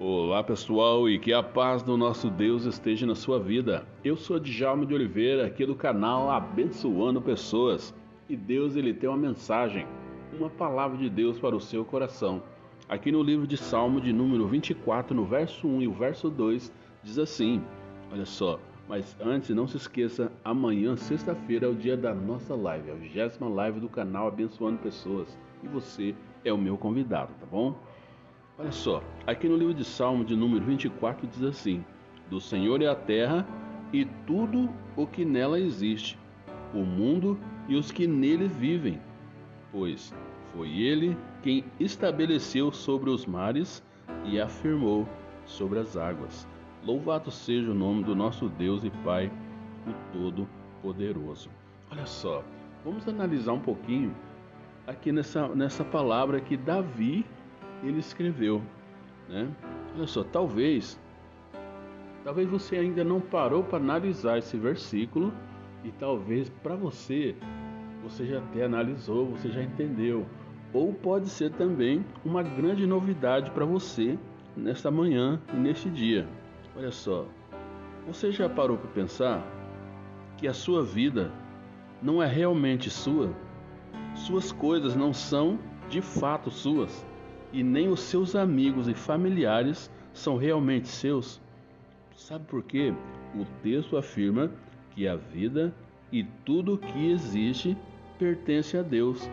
Olá pessoal e que a paz do nosso Deus esteja na sua vida. Eu sou Djalma de Oliveira, aqui do canal Abençoando Pessoas. E Deus ele tem uma mensagem, uma palavra de Deus para o seu coração. Aqui no livro de Salmo de número 24, no verso 1 e o verso 2, diz assim: Olha só, mas antes não se esqueça, amanhã, sexta-feira, é o dia da nossa live, a vigésima live do canal Abençoando Pessoas. E você é o meu convidado, tá bom? Olha só, aqui no livro de Salmo de número 24 diz assim: Do Senhor é a terra e tudo o que nela existe, o mundo e os que nele vivem, pois foi ele quem estabeleceu sobre os mares e afirmou sobre as águas. Louvado seja o nome do nosso Deus e Pai, o Todo-Poderoso. Olha só, vamos analisar um pouquinho aqui nessa, nessa palavra que Davi ele escreveu, né? Olha só, talvez, talvez você ainda não parou para analisar esse versículo e talvez para você você já até analisou, você já entendeu, ou pode ser também uma grande novidade para você nesta manhã e neste dia. Olha só, você já parou para pensar que a sua vida não é realmente sua? Suas coisas não são de fato suas e nem os seus amigos e familiares são realmente seus. Sabe por quê? O texto afirma que a vida e tudo que existe pertence a Deus.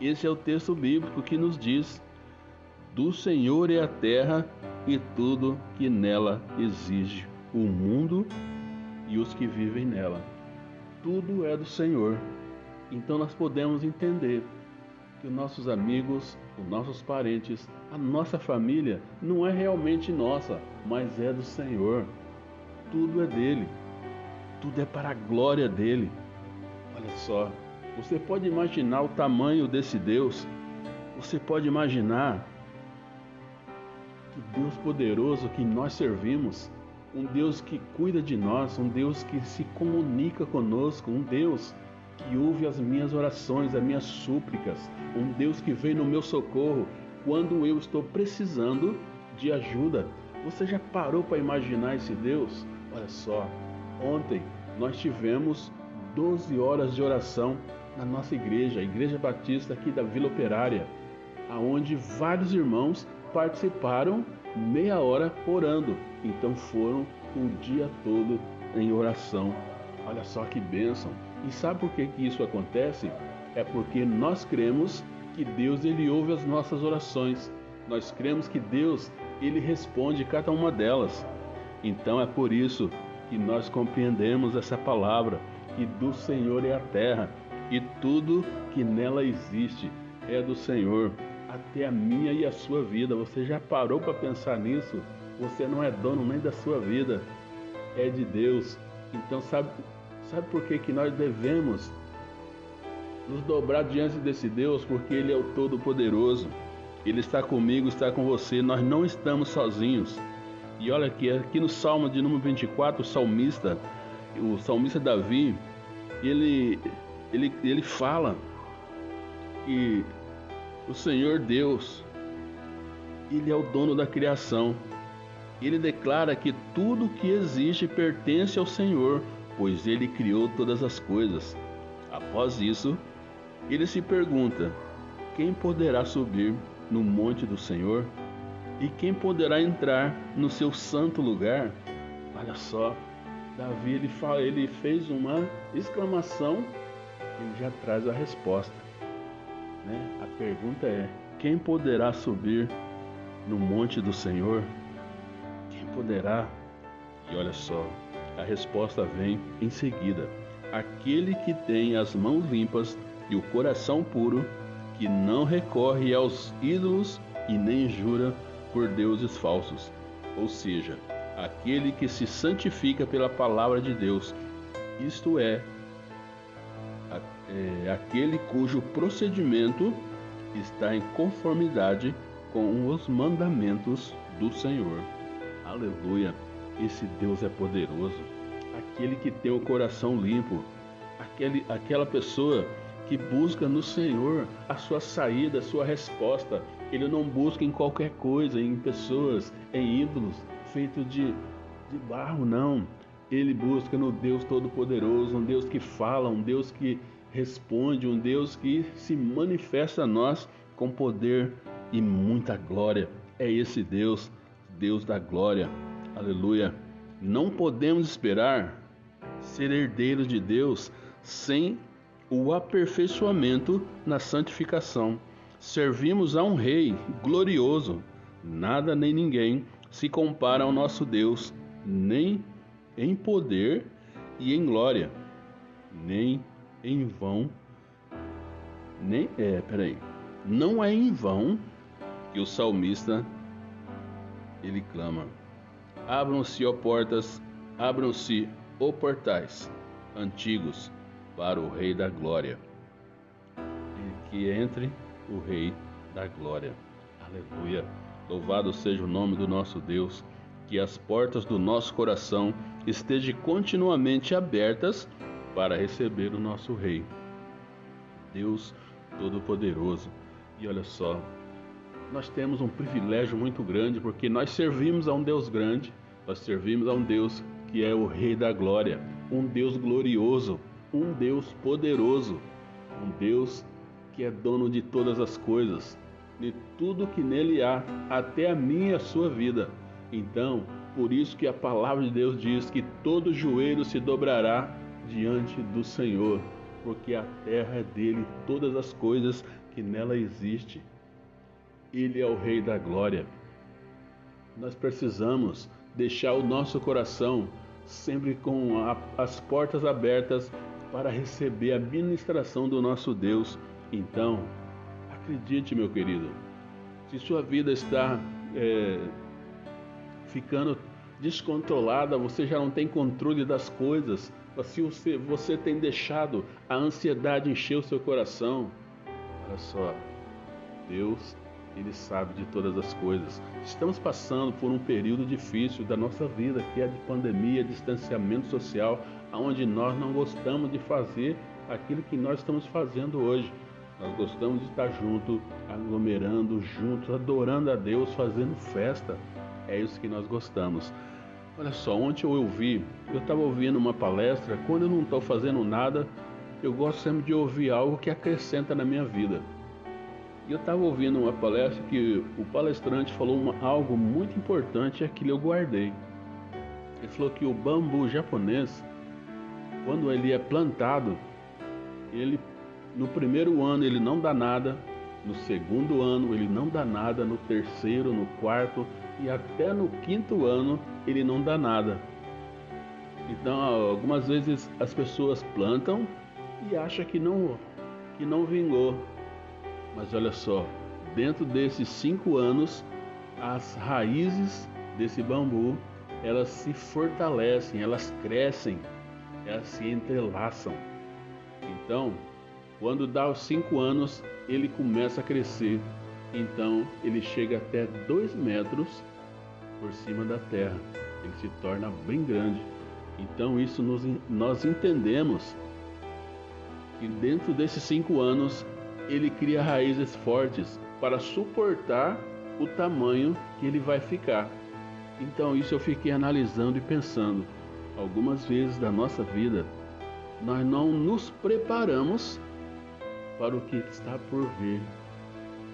Esse é o texto bíblico que nos diz: Do Senhor é a terra e tudo que nela existe, o mundo e os que vivem nela. Tudo é do Senhor. Então nós podemos entender que os nossos amigos, os nossos parentes, a nossa família não é realmente nossa, mas é do Senhor. Tudo é dele. Tudo é para a glória dele. Olha só, você pode imaginar o tamanho desse Deus? Você pode imaginar que Deus poderoso que nós servimos, um Deus que cuida de nós, um Deus que se comunica conosco, um Deus que ouve as minhas orações, as minhas súplicas, um Deus que vem no meu socorro quando eu estou precisando de ajuda. Você já parou para imaginar esse Deus? Olha só, ontem nós tivemos 12 horas de oração na nossa igreja, a Igreja Batista aqui da Vila Operária, aonde vários irmãos participaram meia hora orando. Então foram o dia todo em oração. Olha só que bênção. E sabe por que, que isso acontece? É porque nós cremos que Deus ele ouve as nossas orações. Nós cremos que Deus ele responde cada uma delas. Então é por isso que nós compreendemos essa palavra que do Senhor é a terra e tudo que nela existe é do Senhor, até a minha e a sua vida. Você já parou para pensar nisso? Você não é dono nem da sua vida, é de Deus. Então sabe Sabe por que, que nós devemos nos dobrar diante desse Deus? Porque Ele é o Todo-Poderoso. Ele está comigo, está com você. Nós não estamos sozinhos. E olha aqui, aqui no Salmo de número 24, o salmista, o salmista Davi, ele, ele, ele fala que o Senhor Deus, Ele é o dono da criação. Ele declara que tudo que existe pertence ao Senhor pois ele criou todas as coisas. Após isso, ele se pergunta: quem poderá subir no monte do Senhor? E quem poderá entrar no seu santo lugar? Olha só, Davi ele, fala, ele fez uma exclamação, ele já traz a resposta. Né? A pergunta é: quem poderá subir no monte do Senhor? Quem poderá? E olha só, a resposta vem em seguida: aquele que tem as mãos limpas e o coração puro, que não recorre aos ídolos e nem jura por deuses falsos. Ou seja, aquele que se santifica pela palavra de Deus, isto é, é aquele cujo procedimento está em conformidade com os mandamentos do Senhor. Aleluia! Esse Deus é poderoso. Aquele que tem o coração limpo, aquele, aquela pessoa que busca no Senhor a sua saída, a sua resposta Ele não busca em qualquer coisa, em pessoas, em ídolos feitos de, de barro, não. Ele busca no Deus Todo-Poderoso, um Deus que fala, um Deus que responde, um Deus que se manifesta a nós com poder e muita glória. É esse Deus, Deus da glória. Aleluia. Não podemos esperar ser herdeiros de Deus sem o aperfeiçoamento na santificação. Servimos a um Rei glorioso. Nada nem ninguém se compara ao nosso Deus, nem em poder e em glória, nem em vão, nem é, peraí, não é em vão que o salmista ele clama: Abram-se, ó portas, abram-se, ó portais antigos para o Rei da Glória. E que entre o Rei da Glória. Aleluia. Louvado seja o nome do nosso Deus. Que as portas do nosso coração estejam continuamente abertas para receber o nosso Rei. Deus Todo-Poderoso. E olha só, nós temos um privilégio muito grande porque nós servimos a um Deus grande, nós servimos a um Deus que é o Rei da Glória, um Deus glorioso, um Deus poderoso, um Deus que é dono de todas as coisas, de tudo que nele há, até a minha e a sua vida. Então, por isso que a palavra de Deus diz que todo joelho se dobrará diante do Senhor, porque a terra é dele, todas as coisas que nela existem. Ele é o Rei da Glória. Nós precisamos deixar o nosso coração sempre com a, as portas abertas para receber a ministração do nosso Deus. Então, acredite, meu querido, se sua vida está é, ficando descontrolada, você já não tem controle das coisas, se você, você tem deixado a ansiedade encher o seu coração, olha só, Deus ele sabe de todas as coisas. Estamos passando por um período difícil da nossa vida, que é de pandemia, distanciamento social, onde nós não gostamos de fazer aquilo que nós estamos fazendo hoje. Nós gostamos de estar junto, aglomerando juntos, adorando a Deus, fazendo festa. É isso que nós gostamos. Olha só, ontem eu ouvi, eu estava ouvindo uma palestra, quando eu não estou fazendo nada, eu gosto sempre de ouvir algo que acrescenta na minha vida. E eu estava ouvindo uma palestra que o palestrante falou uma, algo muito importante e aquilo eu guardei. Ele falou que o bambu japonês, quando ele é plantado, ele no primeiro ano ele não dá nada, no segundo ano ele não dá nada, no terceiro, no quarto e até no quinto ano ele não dá nada. Então, algumas vezes as pessoas plantam e acham que não que não vingou, mas olha só, dentro desses cinco anos, as raízes desse bambu elas se fortalecem, elas crescem, elas se entrelaçam. Então, quando dá os cinco anos, ele começa a crescer. Então, ele chega até dois metros por cima da terra. Ele se torna bem grande. Então, isso nos, nós entendemos que dentro desses cinco anos ele cria raízes fortes para suportar o tamanho que ele vai ficar. Então, isso eu fiquei analisando e pensando. Algumas vezes da nossa vida, nós não nos preparamos para o que está por vir.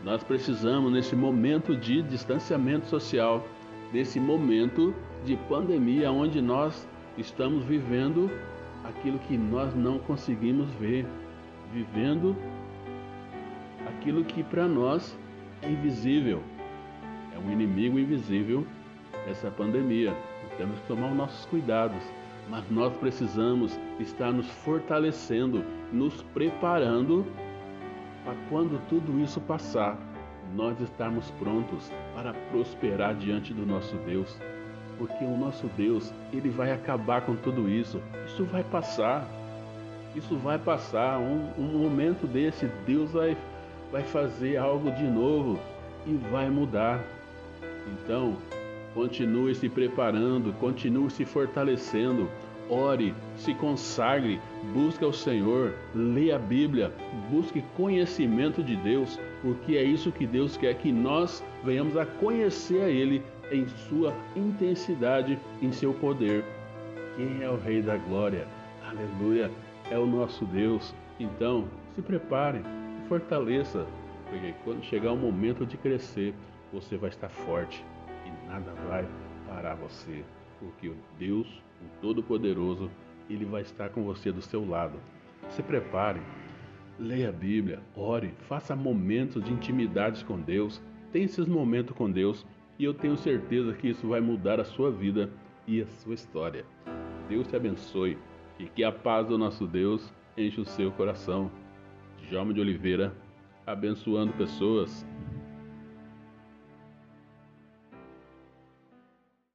Nós precisamos, nesse momento de distanciamento social, nesse momento de pandemia, onde nós estamos vivendo aquilo que nós não conseguimos ver, vivendo aquilo que para nós é invisível. É um inimigo invisível essa pandemia. Temos que tomar os nossos cuidados, mas nós precisamos estar nos fortalecendo, nos preparando para quando tudo isso passar, nós estarmos prontos para prosperar diante do nosso Deus. Porque o nosso Deus, ele vai acabar com tudo isso. Isso vai passar. Isso vai passar. Um, um momento desse, Deus vai vai fazer algo de novo e vai mudar. Então, continue se preparando, continue se fortalecendo, ore, se consagre, busque ao Senhor, leia a Bíblia, busque conhecimento de Deus, porque é isso que Deus quer que nós venhamos a conhecer a Ele em sua intensidade, em seu poder. Quem é o Rei da Glória? Aleluia! É o nosso Deus. Então, se prepare, fortaleça, porque quando chegar o momento de crescer, você vai estar forte e nada vai parar você, porque o Deus, o Todo-Poderoso, ele vai estar com você do seu lado. Se prepare, leia a Bíblia, ore, faça momentos de intimidade com Deus, tenha esses momentos com Deus e eu tenho certeza que isso vai mudar a sua vida e a sua história. Deus te abençoe e que a paz do nosso Deus enche o seu coração. Djalma de Oliveira, abençoando pessoas